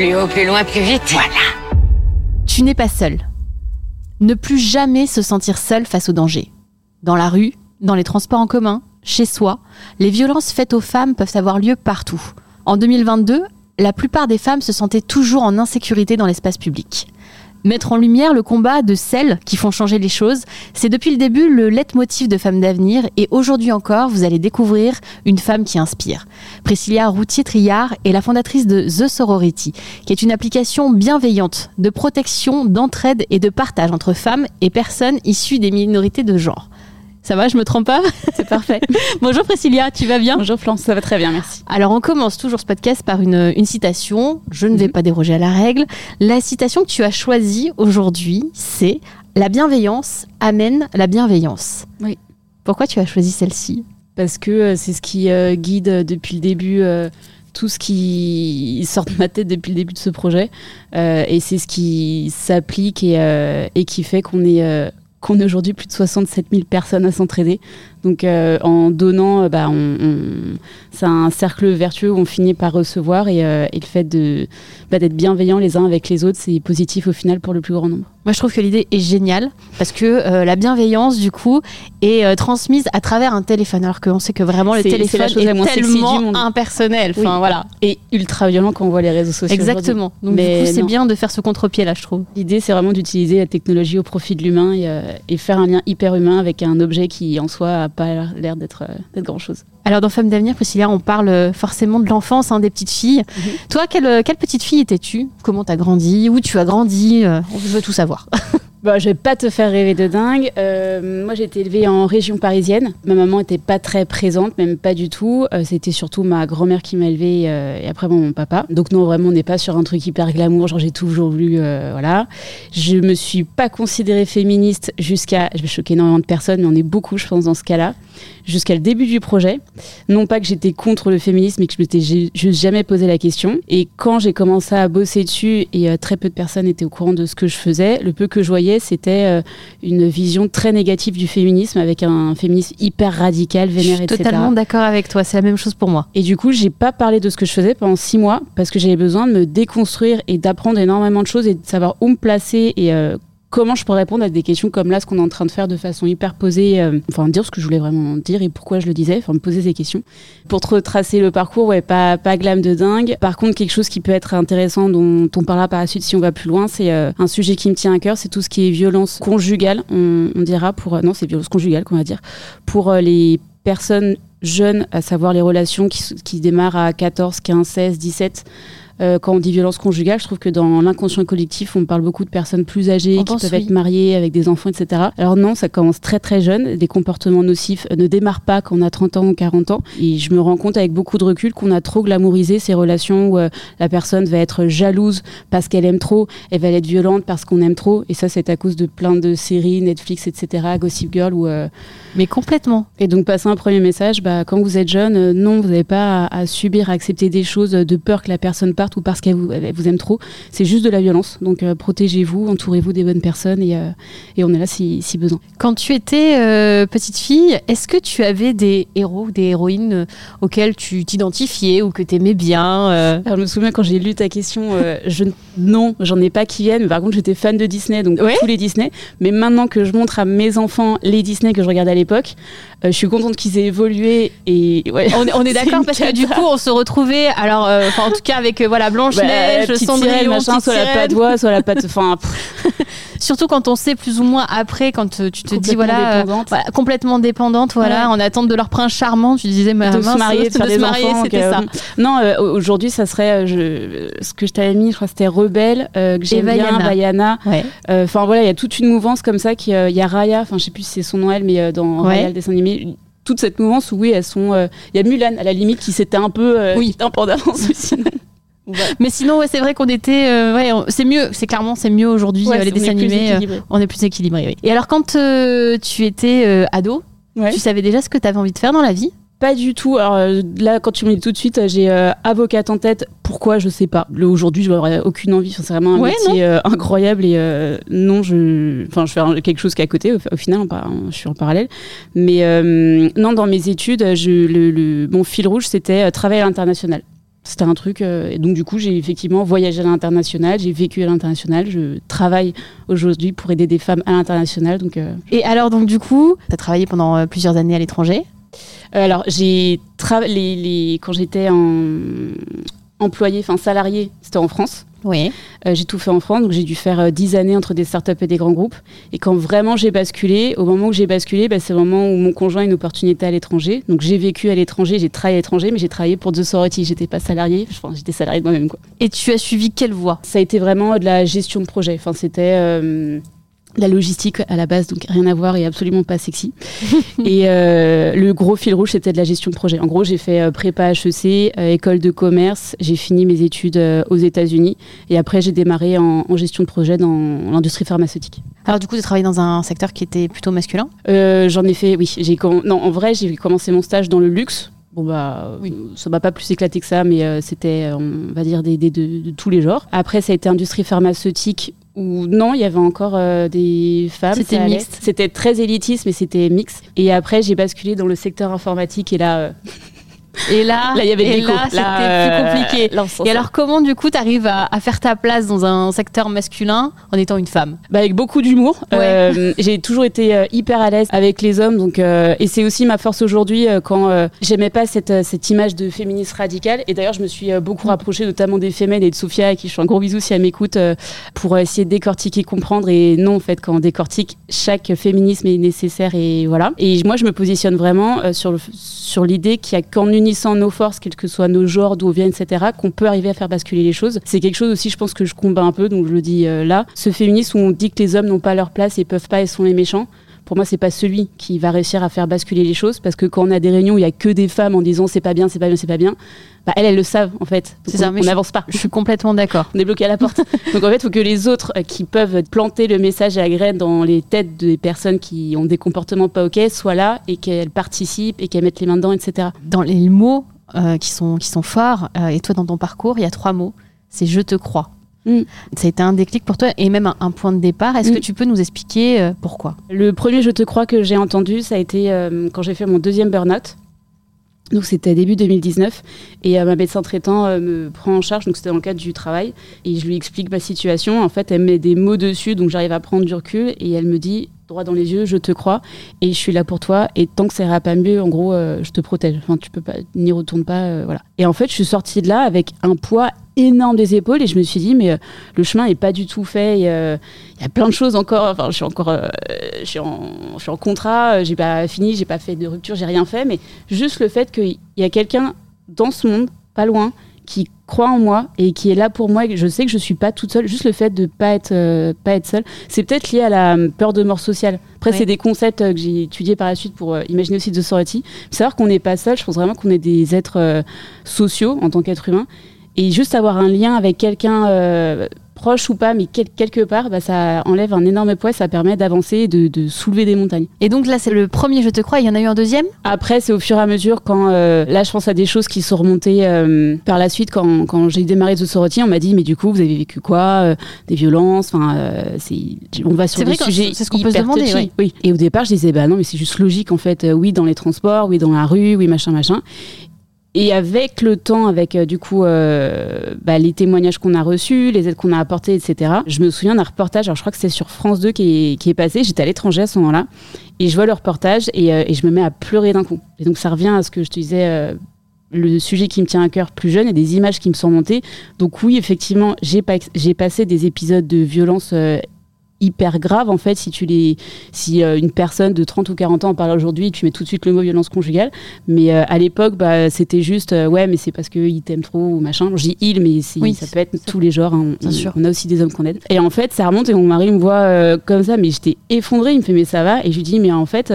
Plus haut, plus loin, plus vite. Voilà. Tu n'es pas seul. Ne plus jamais se sentir seul face au danger. Dans la rue, dans les transports en commun, chez soi, les violences faites aux femmes peuvent avoir lieu partout. En 2022, la plupart des femmes se sentaient toujours en insécurité dans l'espace public. Mettre en lumière le combat de celles qui font changer les choses, c'est depuis le début le leitmotiv de Femmes d'avenir et aujourd'hui encore, vous allez découvrir une femme qui inspire. Priscilla Routier-Triard est la fondatrice de The Sorority, qui est une application bienveillante de protection, d'entraide et de partage entre femmes et personnes issues des minorités de genre. Ça va, je me trompe pas C'est parfait. Bonjour Priscilla, tu vas bien Bonjour Florence, ça va très bien, merci. Alors on commence toujours ce podcast par une, une citation. Je ne vais Mhm. pas déroger à la règle. La citation que tu as choisie aujourd'hui, c'est La bienveillance amène la bienveillance. Oui. Pourquoi tu as choisi celle-ci? Parce que euh, c'est ce qui euh, guide euh, depuis le début euh, tout ce qui sort de ma tête depuis le début de ce projet. Euh, et c'est ce qui s'applique et, euh, et qui fait qu'on est, euh, qu'on est aujourd'hui plus de 67 000 personnes à s'entraider. Donc euh, en donnant, euh, bah, on, on- c'est un cercle vertueux où on finit par recevoir et, euh, et le fait de, bah, d'être bienveillant les uns avec les autres, c'est positif au final pour le plus grand nombre. Moi, je trouve que l'idée est géniale parce que euh, la bienveillance, du coup, est transmise à travers un téléphone. Alors qu'on sait que vraiment le C'est- c'est la téléphone chose la est du tellement impersonnel. Oui. Voilà. Et ultra violent quand on voit les réseaux sociaux. Exactement. Donc, Mais du coup, c'est non. bien de faire ce contre-pied là, je trouve. L'idée, c'est vraiment d'utiliser la technologie au profit de l'humain et, et faire un lien hyper humain avec un objet qui, en soi, pas l'air d'être euh, d'être grand-chose. Alors, dans Femmes d'avenir, Priscilla, on parle euh, forcément de l'enfance, hein, des petites filles. Toi, quelle, euh, quelle petite fille étais-tu? Comment t'as grandi? Où tu as grandi? On veut tout savoir. Bon, je vais pas te faire rêver de dingue. Euh, moi, j'ai été élevée en région parisienne. Ma maman était pas très présente, même pas du tout. Euh, C'était surtout ma grand-mère qui m'a élevée euh, et après mon papa. Donc non, vraiment, on n'est pas sur un truc hyper glamour. Genre, j'ai toujours voulu, euh, voilà. Je me suis pas considérée féministe jusqu'à, je vais choquer énormément de personnes, mais on est beaucoup, je pense, dans ce cas-là, jusqu'à le début du projet. Non pas que j'étais contre le féminisme, mais que je m'étais juste jamais posé la question. Et quand j'ai commencé à bosser dessus et euh, très peu de personnes étaient au courant de ce que je faisais, le peu que je voyais, c'était euh, une vision très négative du féminisme avec un féminisme hyper radical, Je vénère, suis etc. totalement d'accord avec toi. C'est la même chose pour moi. Et du coup, j'ai pas parlé de ce que je faisais pendant six mois parce que j'avais besoin de me déconstruire et d'apprendre énormément de choses et de savoir où me placer et euh, comment je pourrais répondre à des questions comme là, ce qu'on est en train de faire de façon hyper posée. euh, enfin, dire ce que je voulais vraiment dire et pourquoi je le disais. Enfin, me poser ces questions. Pour te retracer le parcours, ouais, pas, pas glam de dingue. Par contre, quelque chose qui peut être intéressant, dont on parlera par la suite si on va plus loin, c'est euh, un sujet qui me tient à cœur, c'est tout ce qui est violence conjugale. On, dira pour. euh, non, c'est violence conjugale qu'on va dire. Pour euh, les personnes jeunes, à savoir les relations qui, qui démarrent à 14, 15, 16, 17. Euh, quand on dit violence conjugale, je trouve que dans l'inconscient collectif, on parle beaucoup de personnes plus âgées On qui peuvent oui. être mariées avec des enfants, etc. Alors non, ça commence très très jeune. Des comportements nocifs ne démarrent pas quand on a 30 ans ou 40 ans. Et je me rends compte avec beaucoup de recul qu'on a trop glamourisé ces relations où euh, la personne va être jalouse parce qu'elle aime trop, elle va être violente parce qu'on aime trop. Et ça, c'est à cause de plein de séries, Netflix, etc., Gossip Girl, où euh, Mais complètement. et donc, passer un premier message, bah, quand vous êtes jeune, non, vous n'avez pas à, à subir, à accepter des choses de peur que la personne parte ou parce qu'elles vous, aiment trop. C'est juste de la violence. Donc euh, protégez-vous, entourez-vous des bonnes personnes et, euh, et on est là si, si besoin. Quand tu étais euh, petite fille, est-ce que tu avais des héros ou des héroïnes auxquels tu t'identifiais ou que tu aimais bien Alors, je me souviens quand j'ai lu ta question, je, non, j'en ai pas qui viennent, mais par contre j'étais fan de Disney, donc Ouais. tous les Disney. Mais maintenant que je montre à mes enfants les Disney que je regardais à l'époque, euh, je suis contente qu'ils aient évolué et ouais. on, est- on est C'est d'accord parce que du coup on se retrouvait alors euh, enfin, en tout cas avec euh, voilà Blanche Bah, Neige, petite Cendrillon, machin, soit la patte voix, soit la patte. Enfin, Surtout quand on sait plus ou moins après quand euh, tu te dis voilà, euh, dépendante. voilà, complètement dépendante voilà Ouais. en attente de leur prince charmant tu disais mais de se marier, de faire des marier, c'était ça. Non, euh, aujourd'hui, ça serait je, ce que je t'avais mis. Je crois que c'était Rebelle, euh, que j'aime bien. Vaiana. Ouais. Enfin voilà, il y a toute une mouvance comme ça. Qui, Il y a Raya, enfin je sais plus si c'est son nom elle, mais dans Ouais. Raya le dessin animé, toute cette mouvance où oui, elles sont. euh, Il y a Mulan à la limite qui s'était un peu euh, Oui. un peu mais sinon. Ouais, c'est vrai qu'on était euh, ouais, c'est mieux, c'est clairement c'est mieux aujourd'hui Ouais, euh, les dessins animés euh, on est plus équilibré oui. Et alors quand euh, tu étais ado, Ouais. tu savais déjà ce que tu avais envie de faire dans la vie? Pas du tout. Alors là, quand tu me dis tout de suite, j'ai euh, avocate en tête. Pourquoi? Je sais pas. Aujourd'hui, je n'aurais aucune envie. Enfin, c'est vraiment un Ouais, métier euh, incroyable et euh, non, je, enfin, je fais quelque chose qui est à côté. Au, au final, je suis en parallèle. Mais non, dans mes études, je, le, le- mon fil rouge, c'était travail à l'international. C'était un truc. euh, et donc, du coup, j'ai effectivement voyagé à l'international. J'ai vécu à l'international. Je travaille aujourd'hui pour aider des femmes à l'international. Donc, euh, Et alors donc du coup, tu as travaillé pendant euh, plusieurs années à l'étranger? Alors, j'ai travaillé les, les- quand j'étais en employé, enfin salarié, c'était en France. Oui. Euh, j'ai tout fait en France, donc j'ai dû faire euh, 10 années entre des startups et des grands groupes. Et quand vraiment j'ai basculé, au moment où j'ai basculé, bah, c'est le moment où mon conjoint a une opportunité à l'étranger. Donc j'ai vécu à l'étranger, j'ai travaillé à l'étranger, mais j'ai travaillé pour The Sorority. J'étais pas salarié, enfin, j'étais salarié de moi-même. Quoi. Et tu as suivi quelle voie? Ça a été vraiment de la gestion de projet. Enfin, c'était euh, la logistique à la base, donc rien à voir et absolument pas sexy. et euh, le gros fil rouge, c'était de la gestion de projet. En gros, j'ai fait euh, prépa HEC, euh, école de commerce, j'ai fini mes études euh, aux États-Unis et après j'ai démarré en, en gestion de projet dans l'industrie pharmaceutique. Alors du coup, tu travaillé dans un secteur qui était plutôt masculin? J'en ai fait, oui. J'ai non, en vrai, j'ai commencé mon stage dans le luxe. Bon bah, Oui. ça m'a pas plus éclaté que ça, mais c'était, on va dire, des, des- de, de tous les genres. Après, ça a été industrie pharmaceutique où non, il y avait encore euh, des femmes. C'était mixte. C'était très élitiste, mais c'était mixte. Et après, j'ai basculé dans le secteur informatique et là, euh, Et là, là, il y avait et là, c'était plus compliqué. euh, là, s'en Et alors, comment du coup, tu arrives à, à faire ta place dans un secteur masculin en étant une femme? Bah, avec beaucoup d'humour. Ouais. Euh, j'ai toujours été euh, hyper à l'aise avec les hommes, donc euh, et c'est aussi ma force aujourd'hui quand j'aimais pas cette, cette image de féministe radicale. Et d'ailleurs, je me suis beaucoup rapprochée, notamment des femelles et de Sophia, à qui je fais un gros bisou si elle m'écoute, pour essayer de décortiquer, comprendre. Et non, en fait, quand on décortique, chaque féminisme est nécessaire et voilà. Et moi, je me positionne vraiment sur le, sur l'idée qu'il y a qu'en unissant nos forces, quels que soient nos genres, d'où on vient, etc., qu'on peut arriver à faire basculer les choses. C'est quelque chose aussi, je pense que je combats un peu, donc je le dis euh, là. Ce féminisme où on dit que les hommes n'ont pas leur place et peuvent pas et sont les méchants. Pour moi, c'est pas celui qui va réussir à faire basculer les choses, parce que quand on a des réunions où il y a que des femmes en disant c'est pas bien, c'est pas bien, c'est pas bien, bah elles, elles le savent en fait. C'est ça, on- n'avance pas. Je suis complètement d'accord. On est bloqué à la porte. Donc en fait, il faut que les autres euh, qui peuvent planter le message à la graine dans les têtes des personnes qui ont des comportements pas ok soient là et qu'elles participent et qu'elles mettent les mains dedans, etc. Dans les mots euh, qui, sont, qui sont forts, euh, et toi dans ton parcours, il y a trois mots. C'est je te crois. Mm. Ça a été un déclic pour toi et même un, un point de départ. Est-ce Mm. que tu peux nous expliquer pourquoi? Le premier Je te crois que j'ai entendu, ça a été quand j'ai fait mon deuxième burn-out. Donc c'était début 2019 et euh, ma médecin traitant euh, me prend en charge, donc c'était dans le cadre du travail. Et je lui explique ma situation. En fait, elle met des mots dessus, donc j'arrive à prendre du recul. Et elle me dit droit dans les yeux, je te crois et je suis là pour toi et tant que ça ira pas mieux, en gros, euh, je te protège. Enfin, tu peux pas, n'y retourne pas, euh, voilà. Et en fait, je suis sortie de là avec un poids énorme des épaules et je me suis dit mais euh, le chemin est pas du tout fait. il y a plein de choses encore. Enfin, je suis encore, je suis en, je suis en contrat, j'ai pas fini, j'ai pas fait de rupture, j'ai rien fait, mais juste le fait qu'il y a quelqu'un dans ce monde, pas loin, qui croit en moi et qui est là pour moi et je sais que je suis pas toute seule. Juste le fait de pas être, euh, pas être seule, c'est peut-être lié à la euh, peur de mort sociale. Après, c'est des concepts euh, que j'ai étudiés par la suite pour euh, imaginer aussi de sorority. Savoir qu'on n'est pas seul, je pense vraiment qu'on est des êtres sociaux en tant qu'être humain. Et juste avoir un lien avec quelqu'un proche ou pas, mais quelque part, bah, ça enlève un énorme poids, ça permet d'avancer, de, de soulever des montagnes. Et donc là, c'est le premier, je te crois, il y en a eu un deuxième? Après, c'est au fur et à mesure, quand euh, là, je pense à des choses qui sont remontées euh, par la suite, quand, quand j'ai démarré The Sorority, on m'a dit, mais du coup, vous avez vécu quoi euh, Des violences Enfin, on va sur des sujets. C'est ce qu'on peut se demander, oui. Et au départ, je disais, bah non, mais c'est juste logique, en fait. oui, dans les transports, oui, dans la rue, oui, machin, machin. Et avec le temps, avec du coup euh, bah, les témoignages qu'on a reçus, les aides qu'on a apportées, etc., je me souviens d'un reportage, alors je crois que c'était sur France 2 qui est, passé, j'étais à l'étranger à ce moment-là, et je vois le reportage et, et, je me mets à pleurer d'un coup. Et donc ça revient à ce que je te disais, euh, le sujet qui me tient à cœur plus jeune et des images qui me sont montées. Donc oui, effectivement, j'ai passé des épisodes de violence euh, hyper grave en fait si tu les si euh, une personne de 30 ou 40 ans en parle aujourd'hui tu mets tout de suite le mot violence conjugale. Mais euh, à l'époque bah, c'était juste euh, ouais mais c'est parce qu'il t'aime trop ou machin. Dis il mais oui, ça peut être tous les genres hein. on, on, a aussi des hommes qu'on aide. Et en fait ça remonte et mon mari me voit comme ça mais j'étais effondrée. Il me fait mais ça va? Et je lui dis mais en fait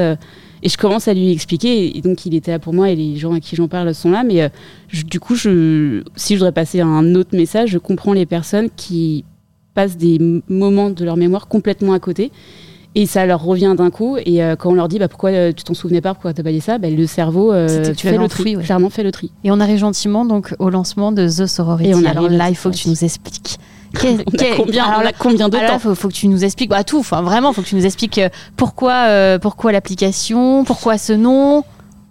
et je commence à lui expliquer. Et donc il était là pour moi et les gens à qui j'en parle sont là. Mais du coup je si je voudrais passer un autre message je comprends les personnes qui passent des moments de leur mémoire complètement à côté. Et ça leur revient d'un coup. Et euh, quand on leur dit bah, pourquoi euh, tu t'en souvenais pas, pourquoi t'as pas dit ça, bah, le cerveau euh, fait le tri, clairement fait le tri. Et on arrive gentiment donc au lancement de The Sorority. Et on alors là, il faut que tu nous expliques. on, a combien, alors, combien de temps Il faut, faut, que tu nous expliques bah, tout. Enfin, vraiment, il faut que tu nous expliques pourquoi, pourquoi l'application, pourquoi ce nom.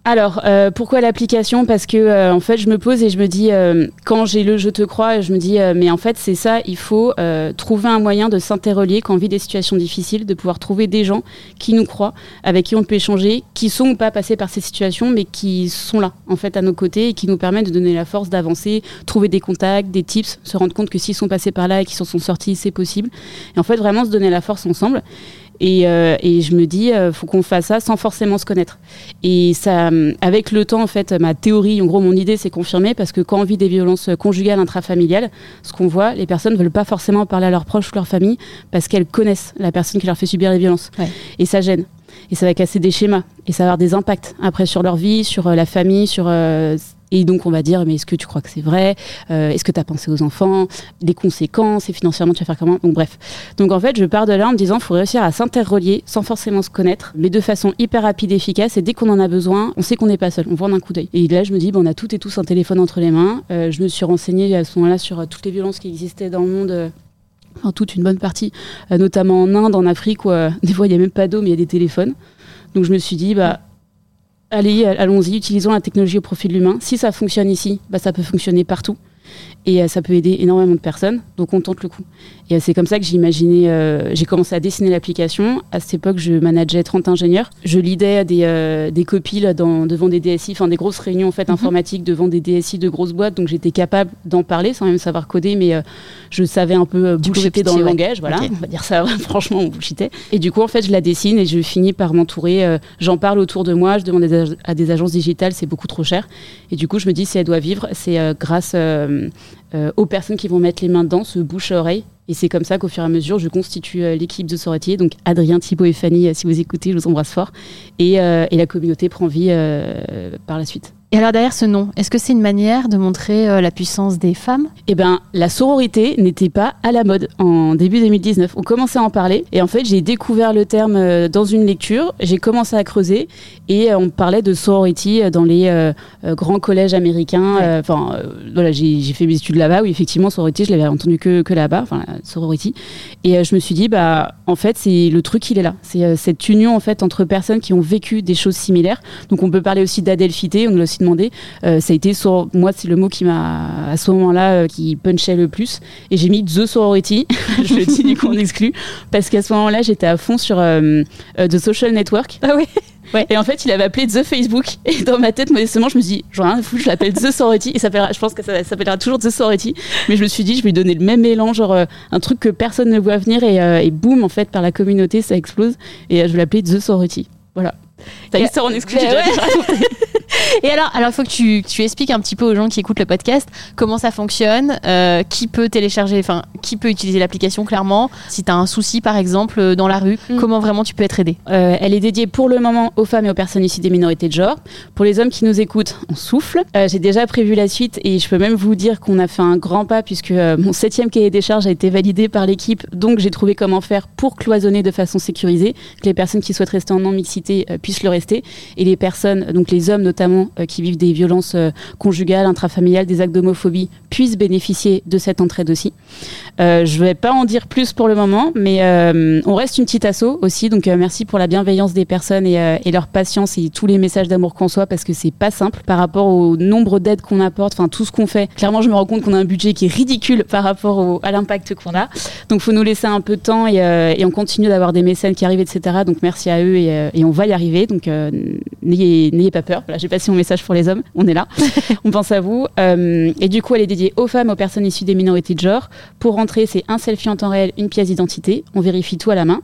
Alors, euh, pourquoi l'application? Parce que euh, en fait, je me pose et je me dis, euh, quand j'ai le je te crois, je me dis, mais en fait, c'est ça, il faut trouver un moyen de s'interrelier quand on vit des situations difficiles, de pouvoir trouver des gens qui nous croient, avec qui on peut échanger, qui sont ou pas passés par ces situations, mais qui sont là, en fait, à nos côtés et qui nous permettent de donner la force d'avancer, trouver des contacts, des tips, se rendre compte que s'ils sont passés par là et qu'ils s'en sont sortis, c'est possible. Et en fait, vraiment se donner la force ensemble. Et, euh, et, je me dis, euh, faut qu'on fasse ça sans forcément se connaître. Et ça, euh, avec le temps, en fait, ma théorie, en gros, mon idée s'est confirmée parce que quand on vit des violences conjugales intrafamiliales, ce qu'on voit, les personnes ne veulent pas forcément parler à leurs proches ou leur famille parce qu'elles connaissent la personne qui leur fait subir les violences. Et ça gêne. Et ça va casser des schémas. Et ça va avoir des impacts après sur leur vie, sur la famille, sur et donc, on va dire, mais est-ce que tu crois que c'est vrai? Euh, Est-ce que tu as pensé aux enfants? Les conséquences? Et financièrement, tu vas faire comment? Donc, bref. Donc, en fait, je pars de là en me disant, il faut réussir à s'interrelier sans forcément se connaître, mais de façon hyper rapide et efficace. Et dès qu'on en a besoin, on sait qu'on n'est pas seul. On voit d'un coup d'œil. Et là, je me dis, bon, on a toutes et tous un téléphone entre les mains. Euh, je me suis renseignée à ce moment-là sur euh, toutes les violences qui existaient dans le monde en toute une bonne partie, notamment en Inde, en Afrique, où des fois il n'y a même pas d'eau, mais il y a des téléphones. Donc je me suis dit, bah, allez, allons-y, utilisons la technologie au profit de l'humain. Si ça fonctionne ici, bah, ça peut fonctionner partout. Et euh, ça peut aider énormément de personnes, donc on tente le coup. Et euh, c'est comme ça que j'ai imaginé, euh, j'ai commencé à dessiner l'application. À cette époque, je manageais 30 ingénieurs. Je lidais des, des copies dans, devant des DSI, enfin des grosses réunions en fait, mhm. informatiques devant des DSI de grosses boîtes. Donc j'étais capable d'en parler sans même savoir coder, mais je savais un peu bullshiter dans le langage. Voilà, on va dire ça, franchement, on bullshitait. Et du coup, en fait, je la dessine et je finis par m'entourer. J'en parle autour de moi, je demande à des agences digitales, c'est beaucoup trop cher. Et du coup, je me dis, si elle doit vivre, c'est grâce euh, aux personnes qui vont mettre les mains dedans, ce bouche à oreille. Et c'est comme ça qu'au fur et à mesure, je constitue euh, l'équipe de Soratier. Donc Adrien, Thibault et Fanny, euh, si vous écoutez, je vous embrasse fort. Et, et la communauté prend vie par la suite. Et alors derrière ce nom, est-ce que c'est une manière de montrer euh, la puissance des femmes? Eh bien, la sororité n'était pas à la mode en début 2019. On commençait à en parler et en fait, j'ai découvert le terme euh, dans une lecture. J'ai commencé à creuser et euh, on parlait de sorority dans les grands collèges américains. Enfin, voilà, j'ai fait mes études là-bas. Oui, effectivement, sorority, je l'avais entendu que, que là-bas, enfin, sorority. Et je me suis dit, bah, en fait, c'est le truc, il est là. C'est cette union en fait entre personnes qui ont vécu des choses similaires. Donc, on peut parler aussi d'adelphité. On a aussi demandé. Euh, ça a été sur, moi, c'est le mot qui m'a à ce moment-là euh, qui punchait le plus. Et j'ai mis The Sorority. je le dis du coup en exclu parce qu'à ce moment-là, j'étais à fond sur euh, The Social Network. Ah oui. Ouais. Et en fait, il avait appelé The Facebook. Et dans ma tête, modestement, je me suis dit, genre, rien fou, je l'appelle The Sorority. Et ça je pense que ça, s'appellera toujours The Sorority. Mais je me suis dit, je vais lui donner le même élan, genre, un truc que personne ne voit venir. Et, et boum, en fait, par la communauté, ça explose. Et je vais l'appeler The Sorority. Voilà. T'as histoire en exclu, Et alors, alors il faut que tu, tu, expliques un petit peu aux gens qui écoutent le podcast comment ça fonctionne, euh, qui peut télécharger, enfin, qui peut utiliser l'application clairement. Si tu as un souci, par exemple, euh, dans la rue, mm. comment vraiment tu peux être aidé euh, Elle est dédiée pour le moment aux femmes et aux personnes issues des minorités de genre. Pour les hommes qui nous écoutent, on souffle. J'ai déjà prévu la suite et je peux même vous dire qu'on a fait un grand pas puisque mon septième cahier des charges a été validé par l'équipe. Donc j'ai trouvé comment faire pour cloisonner de façon sécurisée, que les personnes qui souhaitent rester en non-mixité puissent le rester et les personnes, donc les hommes notamment, qui vivent des violences conjugales, intrafamiliales, des actes d'homophobie, puissent bénéficier de cette entraide aussi. Euh, je ne vais pas en dire plus pour le moment, mais euh, on reste une petite asso aussi. Donc euh, merci pour la bienveillance des personnes et, leur patience et tous les messages d'amour qu'on soit parce que c'est pas simple par rapport au nombre d'aides qu'on apporte, enfin tout ce qu'on fait. Clairement, je me rends compte qu'on a un budget qui est ridicule par rapport à l'impact qu'on a. Donc faut nous laisser un peu de temps et, on continue d'avoir des mécènes qui arrivent, etc. Donc merci à eux et, on va y arriver. Donc n'ayez pas peur. J'ai passé mon message pour les hommes. On est là. on pense à vous. et du coup, elle est dédiée aux femmes, aux personnes issues des minorités de genre. Pour rentrer, c'est un selfie en temps réel, une pièce d'identité. On vérifie tout à la main.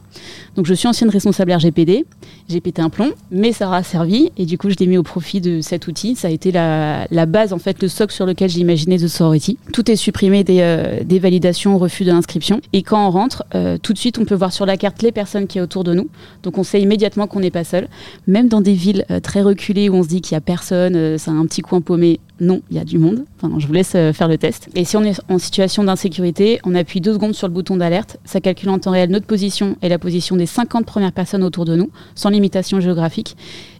Donc je suis ancienne responsable RGPD. J'ai pété un plomb, mais ça aura servi. Et du coup, je l'ai mis au profit de cet outil. Ça a été la, base, en fait, le socle sur lequel j'imaginais The Sorority. Tout est supprimé des, euh, des validations, refus de l'inscription. Et quand on rentre, euh, tout de suite, on peut voir sur la carte les personnes qui sont autour de nous. Donc on sait immédiatement qu'on n'est pas seul. Même dans des villes euh, très reculées où on se dit qu'il n'y a personne, c'est un petit coin paumé, non, il y a du monde. Je vous laisse euh, faire le test. Et si on est en situation d'insécurité, on appuie deux secondes sur le bouton d'alerte. Ça calcule en temps réel notre position et la position des 50 premières personnes autour de nous, sans limitation géographique.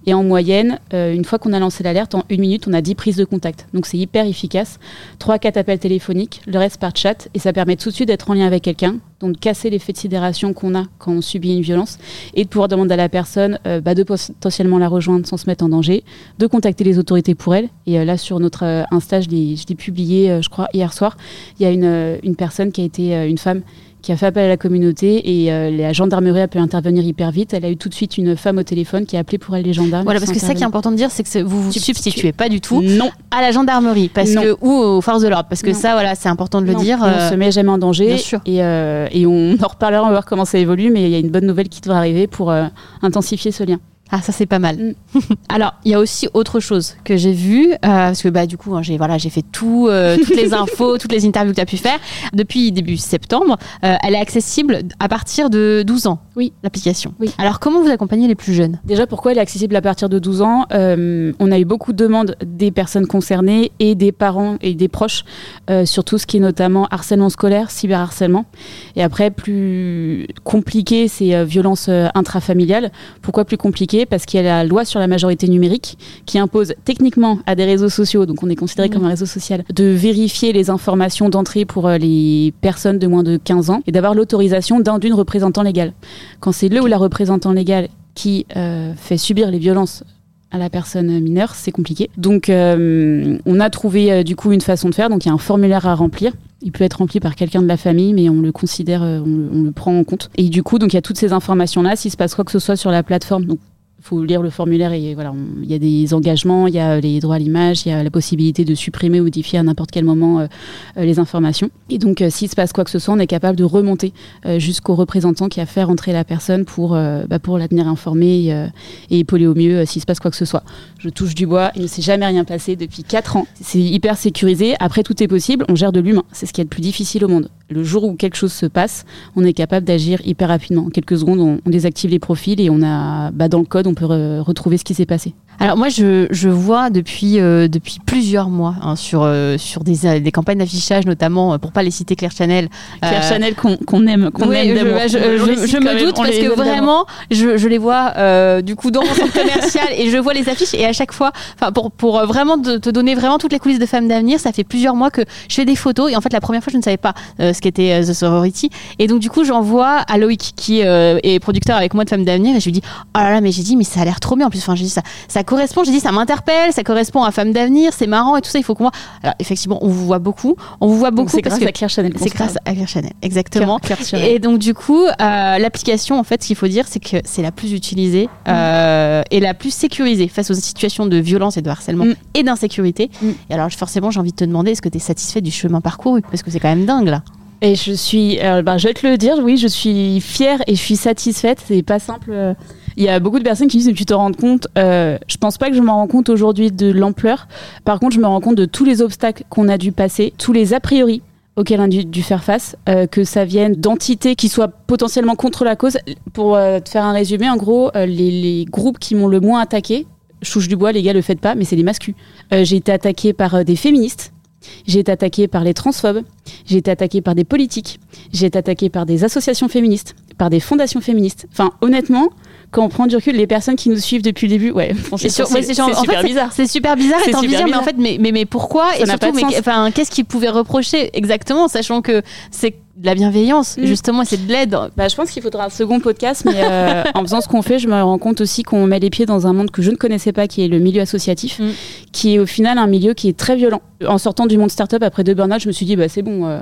Et en moyenne, euh, une fois qu'on a lancé l'alerte, en une minute, on a 10 prises de contact. Donc c'est hyper efficace. 3-4 appels téléphoniques, le reste par chat. Et ça permet tout de suite d'être en lien avec quelqu'un, donc casser l'effet de sidération qu'on a quand on subit une violence et de pouvoir demander à la personne euh, bah, de potentiellement la rejoindre sans se mettre en danger, de contacter les autorités pour elle. Et euh, là, sur notre Insta, je l'ai publié, je crois, hier soir, il y a une personne qui a été une femme qui a fait appel à la communauté et euh, la gendarmerie a pu intervenir hyper vite. Elle a eu tout de suite une femme au téléphone qui a appelé pour elle les gendarmes. Voilà, parce que c'est ça qui est important de dire, c'est que vous vous substituez pas du tout non. à la gendarmerie parce que, ou aux forces de l'ordre. Parce que ça, voilà, c'est important de le dire. on euh, se met jamais en danger. Bien sûr. Et, euh, et, on en reparlera, on va voir comment ça évolue, mais il y a une bonne nouvelle qui devrait arriver pour intensifier ce lien. Ah, ça c'est pas mal. Mm. Alors, il y a aussi autre chose que j'ai vu, euh, parce que bah, du coup, hein, j'ai voilà, fait tout, euh, toutes les infos, toutes les interviews que tu as pu faire. Depuis début septembre, euh, elle est accessible à partir de 12 ans, oui. l'application. Oui. Alors, comment vous accompagnez les plus jeunes? Déjà, pourquoi elle est accessible à partir de 12 ans? On a eu beaucoup de demandes des personnes concernées et des parents et des proches sur tout ce qui est notamment harcèlement scolaire, cyberharcèlement. Et après, plus compliqué, c'est violence intrafamiliale. Pourquoi plus compliqué? Parce qu'il y a la loi sur la majorité numérique qui impose techniquement à des réseaux sociaux, donc on est considéré mmh. comme un réseau social, de vérifier les informations d'entrée pour euh, les personnes de moins de 15 ans et d'avoir l'autorisation d'un d'une représentant légal. Quand c'est le ou la représentant légal qui euh, fait subir les violences à la personne mineure, c'est compliqué. Donc, euh, on a trouvé du coup une façon de faire. Donc, il y a un formulaire à remplir. Il peut être rempli par quelqu'un de la famille, mais on le considère, on, le prend en compte. Et du coup, donc il y a toutes ces informations-là. S'il se passe quoi que ce soit sur la plateforme, donc faut lire le formulaire et voilà, il y a des engagements, il y a les droits à l'image, il y a la possibilité de supprimer ou modifier à n'importe quel moment euh, euh, les informations. Et donc, euh, s'il se passe quoi que ce soit, on est capable de remonter jusqu'au représentant qui a fait rentrer la personne pour, bah, pour la tenir informée et épauler au mieux s'il se passe quoi que ce soit. Je touche du bois, il ne s'est jamais rien passé depuis 4 ans. C'est hyper sécurisé. Après, tout est possible, on gère de l'humain. C'est ce qui est le plus difficile au monde. Le jour où quelque chose se passe, on est capable d'agir hyper rapidement. En quelques secondes, on, désactive les profils et on a, bah, dans le code, on peut retrouver ce qui s'est passé. Alors moi, je, je vois depuis, euh, depuis plusieurs mois hein, sur, euh, sur des, euh, des campagnes d'affichage, notamment, pour pas les citer Claire Chanel. Claire Chanel qu'on aime, qu'on aime Je, je, je me doute parce que vraiment, je, je les vois du coup dans mon centre commercial et je vois les affiches et à chaque fois, enfin pour, pour vraiment te donner vraiment toutes les coulisses de Femmes d'avenir, ça fait plusieurs mois que je fais des photos et en fait la première fois je ne savais pas ce qu'était The Sorority et donc du coup j'envoie à Loïc qui est producteur avec moi de Femmes d'avenir et je lui dis oh là là mais j'ai dit mais ça a l'air trop bien en plus enfin j'ai dit ça ça correspond, j'ai dit ça m'interpelle, ça correspond à Femme d'avenir, c'est marrant et tout ça, il faut qu'on voit. Alors effectivement, on vous voit beaucoup, on vous voit beaucoup. C'est grâce à Claire Chanel. C'est grâce à Claire Chanel, exactement. Et donc du coup, euh, l'application, en fait, ce qu'il faut dire, c'est que c'est la plus utilisée euh, et la plus sécurisée face aux situations de violence et de harcèlement mm. et d'insécurité. Mm. Et alors forcément, j'ai envie de te demander, est-ce que tu es satisfait du chemin parcouru? Parce que c'est quand même dingue là. Et je suis, euh, bah, je vais te le dire, oui, je suis fière et je suis satisfaite. C'est pas simple. Il y a beaucoup de personnes qui disent que tu te rends compte. Euh, je pense pas que je m'en rends compte aujourd'hui de l'ampleur. Par contre, je me rends compte de tous les obstacles qu'on a dû passer, tous les a priori auxquels on a dû, faire face, euh, que ça vienne d'entités qui soient potentiellement contre la cause. Pour te faire un résumé, en gros, les, groupes qui m'ont le moins attaqué, je touche du bois, les gars, le faites pas, mais c'est les mascus. j'ai été attaquée par des féministes j'ai été attaquée par les transphobes, j'ai été attaquée par des politiques, j'ai été attaquée par des associations féministes, par des fondations féministes. Enfin, honnêtement, quand on prend du recul, les personnes qui nous suivent depuis le début, ouais, c'est super bizarre. C'est super bizarre et dire, mais en fait, mais, mais, mais pourquoi Et surtout, enfin, qu'est-ce qu'ils pouvaient reprocher exactement, sachant que c'est de la bienveillance, mm. justement, c'est de l'aide. Bah, je pense qu'il faudra un second podcast, mais euh, en faisant ce qu'on fait, je me rends compte aussi qu'on met les pieds dans un monde que je ne connaissais pas, qui est le milieu associatif, mm. qui est au final un milieu qui est très violent. En sortant du monde startup après deux burn je me suis dit, bah, c'est bon. Euh,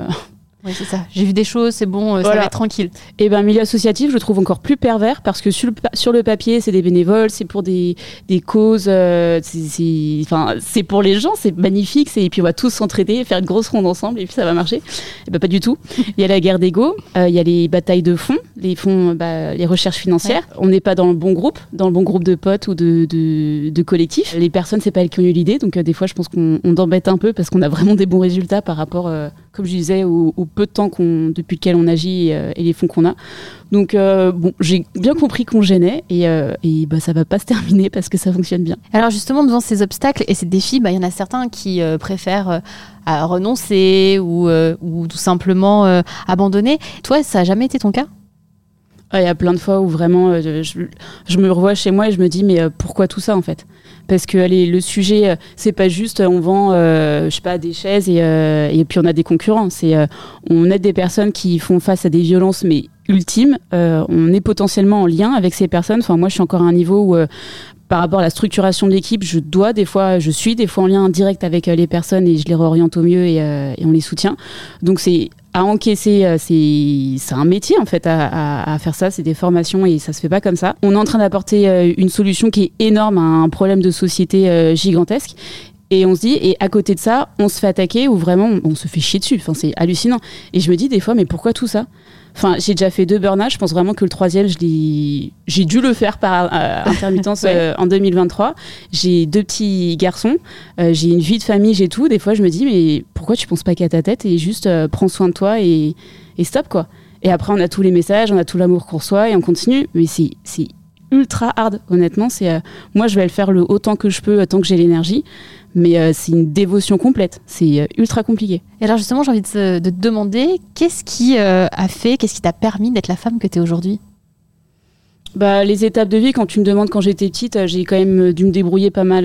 oui, c'est ça. J'ai vu des choses, c'est bon, euh, ça va être tranquille. Et ben, milieu associatif, je le trouve encore plus pervers parce que sur le, sur le papier, c'est des bénévoles, c'est pour des, des causes, euh, c'est, enfin, c'est pour les gens, c'est magnifique, et puis on va tous s'entraider, faire une grosse ronde ensemble, et puis ça va marcher. Et ben, pas du tout. Il y a la guerre d'ego, euh, il y a les batailles de fonds, les fonds, bah, les recherches financières. On n'est pas dans le bon groupe, dans le bon groupe de potes ou de, de, de collectifs. Les personnes, c'est pas elles qui ont eu l'idée, donc des fois, je pense qu'on on embête un peu parce qu'on a vraiment des bons résultats par rapport comme je disais, au, peu de temps qu'on, depuis lequel on agit euh, et, les fonds qu'on a. Donc, euh, bon, j'ai bien compris qu'on gênait et, euh, et bah, ça va pas se terminer parce que ça fonctionne bien. Alors, justement, devant ces obstacles et ces défis, bah, il y en a certains qui préfèrent renoncer ou, ou, tout simplement abandonner. Toi, ça n'a jamais été ton cas? Il y a plein de fois où vraiment je, je, me revois chez moi et je me dis mais pourquoi tout ça en fait? Parce que allez, le sujet, euh, c'est pas juste on vend, euh, je sais pas, des chaises et, euh, et puis on a des concurrents. C'est on aide des personnes qui font face à des violences, mais ultimes. on est potentiellement en lien avec ces personnes. Enfin, moi, je suis encore à un niveau où par rapport à la structuration de l'équipe, je dois des fois, je suis des fois en lien direct avec les personnes et je les réoriente au mieux et, et on les soutient. Donc c'est à encaisser, euh, c'est un métier en fait à, faire ça, c'est des formations et ça se fait pas comme ça. On est en train d'apporter euh, une solution qui est énorme à un problème de société euh, gigantesque. Et on se dit, et à côté de ça, on se fait attaquer ou vraiment on, se fait chier dessus. Enfin, c'est hallucinant. Et je me dis des fois, mais pourquoi tout ça? Enfin, j'ai déjà fait deux burn Je pense vraiment que le troisième, j'ai dû le faire par euh, intermittence euh, en 2023. J'ai deux petits garçons. Euh, j'ai une vie de famille, j'ai tout. Des fois, je me dis, mais pourquoi tu penses pas qu'à ta tête et juste prends soin de toi et, et, stop, quoi. Et après, on a tous les messages, on a tout l'amour qu'on reçoit et on continue. Mais c'est ultra hard, honnêtement. C'est moi, je vais le faire le autant que je peux, tant que j'ai l'énergie mais euh, c'est une dévotion complète. C'est euh, ultra compliqué. Et alors justement, j'ai envie de, te demander, qu'est-ce qui euh, a fait, qu'est-ce qui t'a permis d'être la femme que tu es aujourd'hui? Bah, les étapes de vie, quand tu me demandes quand j'étais petite, j'ai quand même dû me débrouiller pas mal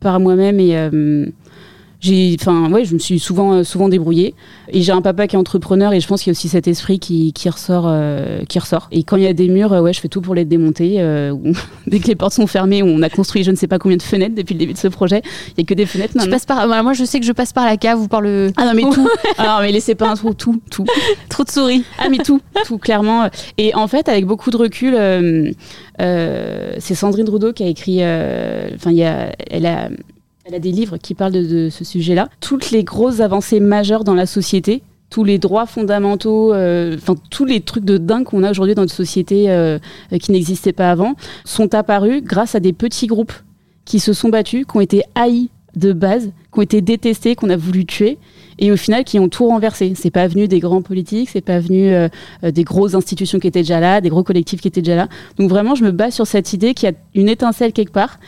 par moi-même et j'ai enfin ouais je me suis souvent euh, souvent débrouillée. Et j'ai un papa qui est entrepreneur et je pense qu'il y a aussi cet esprit qui, qui ressort euh, qui ressort. Et quand il y a des murs euh, ouais je fais tout pour les démonter dès que les portes sont fermées on a construit je ne sais pas combien de fenêtres depuis le début de ce projet. Il y a que des fenêtres tu passes par moi je sais que je passe par la cave ou par le ah non mais tout. Ah mais laissez pas un trou tout tout. Trop de souris. Ah mais tout tout clairement. Et en fait avec beaucoup de recul c'est Sandrine Roudot qui a écrit enfin il y a elle a elle a des livres qui parlent de, ce sujet-là. Toutes les grosses avancées majeures dans la société, tous les droits fondamentaux, euh, enfin tous les trucs de dingue qu'on a aujourd'hui dans notre société euh, qui n'existaient pas avant, sont apparus grâce à des petits groupes qui se sont battus, qui ont été haïs de base, qui ont été détestés, qu'on a voulu tuer, et au final qui ont tout renversé. C'est pas venu des grands politiques, c'est pas venu euh, des grosses institutions qui étaient déjà là, des gros collectifs qui étaient déjà là. Donc vraiment, je me bats sur cette idée qu'il y a une étincelle quelque part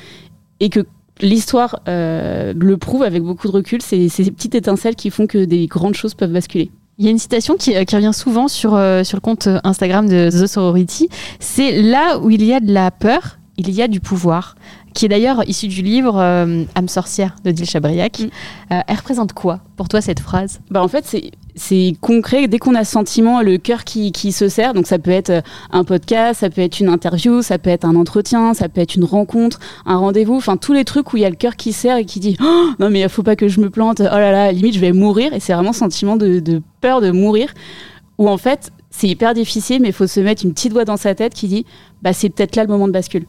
et que l'histoire euh, le prouve avec beaucoup de recul. C'est ces petites étincelles qui font que des grandes choses peuvent basculer. Il y a une citation qui, euh, revient souvent sur, euh, sur le compte Instagram de The Sorority. C'est là où il y a de la peur, il y a du pouvoir, qui est d'ailleurs issu du livre Âme sorcière de Dil Chabriac. Mm. elle représente quoi pour toi cette phrase? Bah En fait, c'est c'est concret. Dès qu'on a ce sentiment, le cœur qui, qui, se serre, donc ça peut être euh, un podcast, ça peut être une interview, ça peut être un entretien, ça peut être une rencontre, un rendez-vous, enfin tous les trucs où il y a le cœur qui serre et qui dit oh, non mais il faut pas que je me plante, oh là là, limite je vais mourir. Et c'est vraiment sentiment de, de, peur de mourir, où en fait c'est hyper difficile, mais il faut se mettre une petite voix dans sa tête qui dit bah c'est peut-être là le moment de bascule.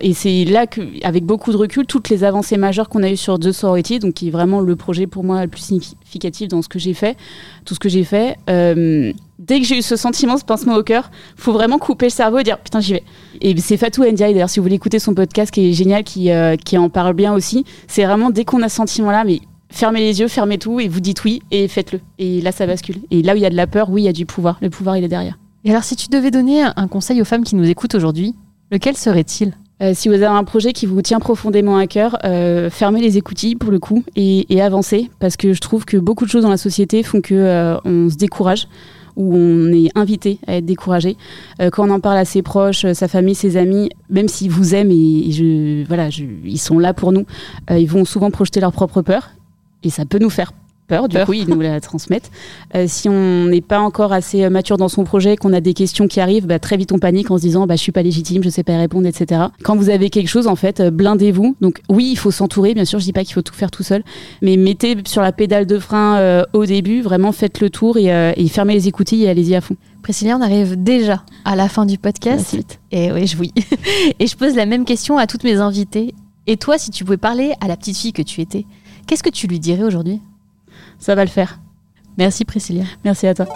Et, c'est là que, avec beaucoup de recul, toutes les avancées majeures qu'on a eues sur The Sorority, donc qui est vraiment le projet pour moi le plus significatif dans ce que j'ai fait, tout ce que j'ai fait. Euh, dès que j'ai eu ce sentiment, ce pincement au cœur, faut vraiment couper le cerveau et dire putain j'y vais. Et c'est Fatou Ndiaye d'ailleurs, si vous voulez écouter son podcast qui est génial, qui, euh, qui en parle bien aussi. C'est vraiment dès qu'on a ce sentiment là, mais fermez les yeux, fermez tout et vous dites oui et faites-le. Et là ça bascule. Et là où il y a de la peur, oui il y a du pouvoir. Le pouvoir il est derrière. Et alors si tu devais donner un conseil aux femmes qui nous écoutent aujourd'hui, Lequel serait-il? Euh, si vous avez un projet qui vous tient profondément à cœur, euh, fermez les écoutilles pour le coup et, avancez parce que je trouve que beaucoup de choses dans la société font que euh, on se décourage ou on est invité à être découragé. quand on en parle à ses proches, sa famille, ses amis, même s'ils vous aiment et, voilà, ils sont là pour nous, ils vont souvent projeter leur propre peur et ça peut nous faire peur, du coup, ils nous la transmettent. Euh, si on n'est pas encore assez euh, mature dans son projet, qu'on a des questions qui arrivent, bah, très vite on panique en se disant bah, je suis pas légitime, je sais pas y répondre, etc. Quand vous avez quelque chose, en fait, euh, blindez-vous. Donc oui, il faut s'entourer, bien sûr, je dis pas qu'il faut tout faire tout seul, mais mettez sur la pédale de frein au début, vraiment faites le tour et, fermez les écoutilles et allez-y à fond. Priscilla, on arrive déjà à la fin du podcast. Et oui, je oui. et je pose la même question à toutes mes invitées. Et toi, si tu pouvais parler à la petite fille que tu étais, qu'est-ce que tu lui dirais aujourd'hui? Ça va le faire. Merci Priscilla. Merci à toi.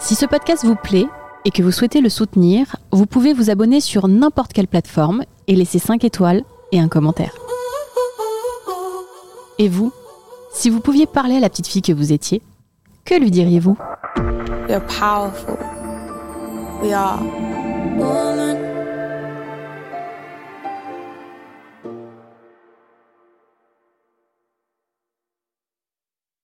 Si ce podcast vous plaît et que vous souhaitez le soutenir, vous pouvez vous abonner sur n'importe quelle plateforme et laisser 5 étoiles et un commentaire. Et vous, si vous pouviez parler à la petite fille que vous étiez, que lui diriez-vous? We are powerful. We are